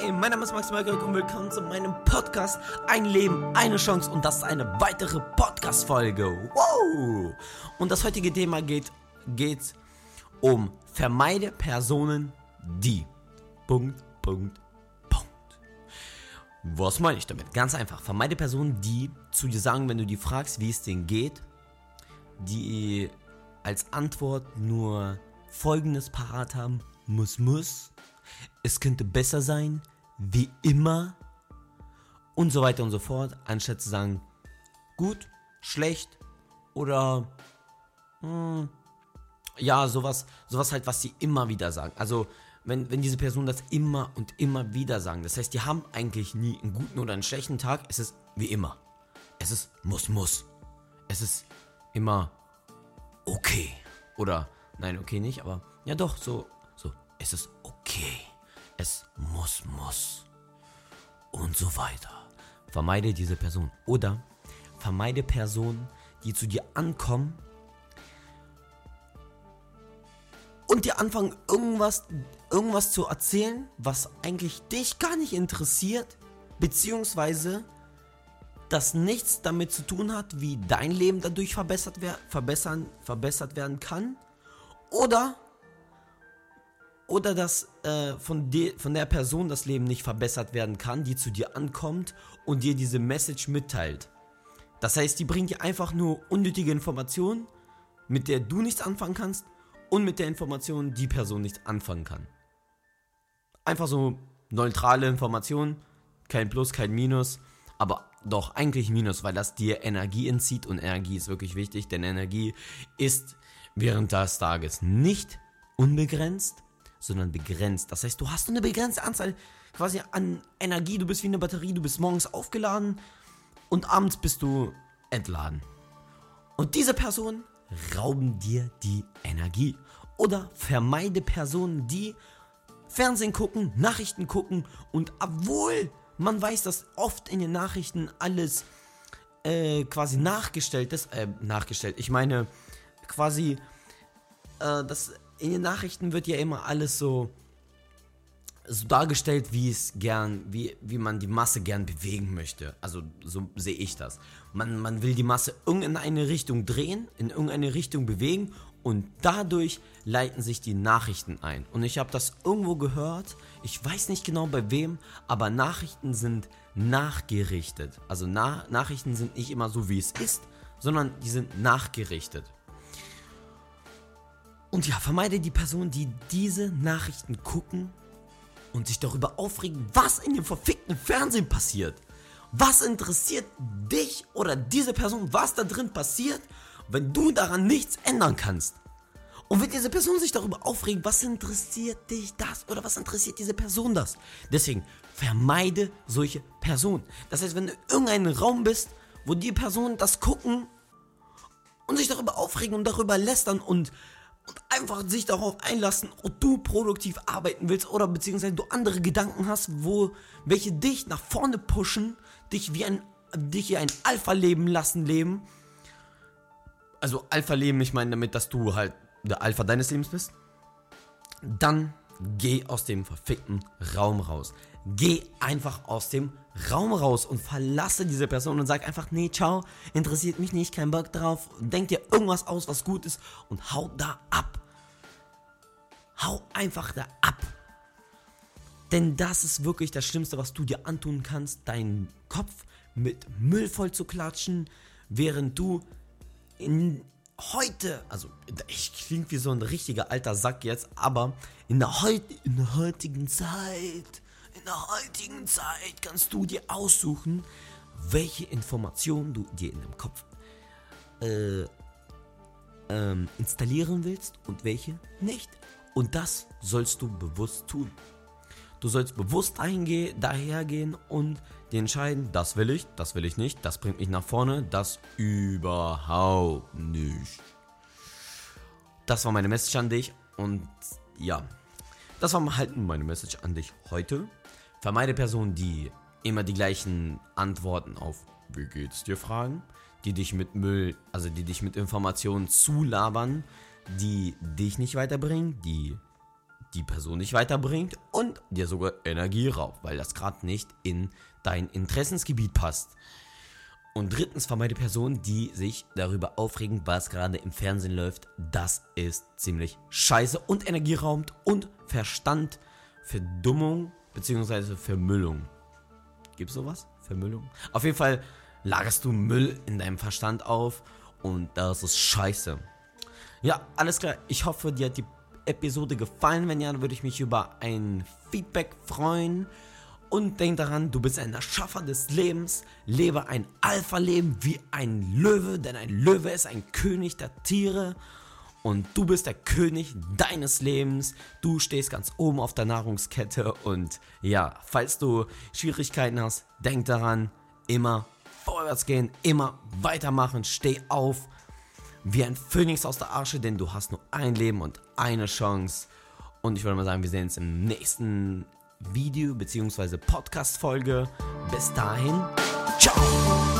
Hey, mein Name ist Max Marker und willkommen zu meinem Podcast Ein Leben, eine Chance und das ist eine weitere Podcast-Folge. Wow! Und das heutige Thema geht, geht um vermeide Personen, die. Punkt, Punkt, Punkt. Was meine ich damit? Ganz einfach. Vermeide Personen, die zu dir sagen, wenn du die fragst, wie es denen geht, die als Antwort nur folgendes parat haben: muss, muss es könnte besser sein, wie immer und so weiter und so fort, anstatt zu sagen, gut, schlecht oder hm, ja, sowas, sowas halt, was sie immer wieder sagen. Also, wenn, wenn diese Personen das immer und immer wieder sagen, das heißt, die haben eigentlich nie einen guten oder einen schlechten Tag, es ist wie immer. Es ist muss, muss. Es ist immer okay. Oder, nein, okay nicht, aber ja doch, so, es ist okay es muss, muss und so weiter. Vermeide diese Person. Oder vermeide Personen, die zu dir ankommen und dir anfangen, irgendwas, irgendwas zu erzählen, was eigentlich dich gar nicht interessiert, beziehungsweise das nichts damit zu tun hat, wie dein Leben dadurch verbessert, verbessern, verbessert werden kann. Oder oder dass äh, von, de, von der Person das Leben nicht verbessert werden kann, die zu dir ankommt und dir diese Message mitteilt. Das heißt, die bringt dir einfach nur unnötige Informationen, mit der du nichts anfangen kannst und mit der Information die Person nichts anfangen kann. Einfach so neutrale Informationen, kein Plus, kein Minus, aber doch eigentlich Minus, weil das dir Energie entzieht und Energie ist wirklich wichtig, denn Energie ist während des Tages nicht unbegrenzt, sondern begrenzt. Das heißt, du hast eine begrenzte Anzahl quasi an Energie. Du bist wie eine Batterie. Du bist morgens aufgeladen und abends bist du entladen. Und diese Personen rauben dir die Energie. Oder vermeide Personen, die Fernsehen gucken, Nachrichten gucken und obwohl man weiß, dass oft in den Nachrichten alles äh, quasi nachgestellt ist, äh, nachgestellt, ich meine quasi, äh, dass in den Nachrichten wird ja immer alles so, so dargestellt, wie es gern, wie, wie man die Masse gern bewegen möchte. Also so sehe ich das. Man, man will die Masse in eine Richtung drehen, in irgendeine Richtung bewegen und dadurch leiten sich die Nachrichten ein. Und ich habe das irgendwo gehört, ich weiß nicht genau bei wem, aber Nachrichten sind nachgerichtet. Also Na Nachrichten sind nicht immer so, wie es ist, sondern die sind nachgerichtet. Und ja, vermeide die Personen, die diese Nachrichten gucken und sich darüber aufregen, was in dem verfickten Fernsehen passiert. Was interessiert dich oder diese Person, was da drin passiert, wenn du daran nichts ändern kannst? Und wenn diese Person sich darüber aufregt, was interessiert dich das oder was interessiert diese Person das? Deswegen vermeide solche Personen. Das heißt, wenn du in irgendeinem Raum bist, wo die Personen das gucken und sich darüber aufregen und darüber lästern und und einfach sich darauf einlassen, ob du produktiv arbeiten willst oder beziehungsweise du andere Gedanken hast, wo welche dich nach vorne pushen, dich wie ein dich wie ein Alpha leben lassen leben. Also Alpha leben, ich meine damit, dass du halt der Alpha deines Lebens bist. Dann geh aus dem verfickten Raum raus. Geh einfach aus dem Raum raus und verlasse diese Person und sag einfach, nee, ciao, interessiert mich nicht, kein Bock drauf. Denk dir irgendwas aus, was gut ist und hau da ab. Hau einfach da ab. Denn das ist wirklich das Schlimmste, was du dir antun kannst, deinen Kopf mit Müll voll zu klatschen, während du in heute, also ich klinge wie so ein richtiger alter Sack jetzt, aber in der, heut, in der heutigen Zeit in der heutigen Zeit kannst du dir aussuchen, welche Informationen du dir in deinem Kopf äh, ähm, installieren willst und welche nicht. Und das sollst du bewusst tun. Du sollst bewusst dahergehen und dir entscheiden, das will ich, das will ich nicht, das bringt mich nach vorne, das überhaupt nicht. Das war meine Message an dich und ja, das war halt meine Message an dich heute. Vermeide Personen, die immer die gleichen Antworten auf Wie geht's dir fragen, die dich mit Müll, also die dich mit Informationen zulabern, die dich nicht weiterbringen, die die Person nicht weiterbringt und dir sogar Energie raubt, weil das gerade nicht in dein Interessensgebiet passt. Und drittens vermeide Personen, die sich darüber aufregen, was gerade im Fernsehen läuft. Das ist ziemlich scheiße und Energie raubt und Verstand, Verdummung bzw. Vermüllung. Gibt's sowas? Vermüllung? Auf jeden Fall lagerst du Müll in deinem Verstand auf und das ist scheiße. Ja, alles klar. Ich hoffe, dir hat die Episode gefallen. Wenn ja, dann würde ich mich über ein Feedback freuen. Und denk daran, du bist ein Erschaffer des Lebens. Lebe ein Alpha-Leben wie ein Löwe, denn ein Löwe ist ein König der Tiere. Und du bist der König deines Lebens. Du stehst ganz oben auf der Nahrungskette. Und ja, falls du Schwierigkeiten hast, denk daran, immer vorwärts gehen, immer weitermachen, steh auf wie ein Phönix aus der Asche, denn du hast nur ein Leben und eine Chance. Und ich würde mal sagen, wir sehen uns im nächsten Video bzw. Podcast-Folge. Bis dahin, ciao!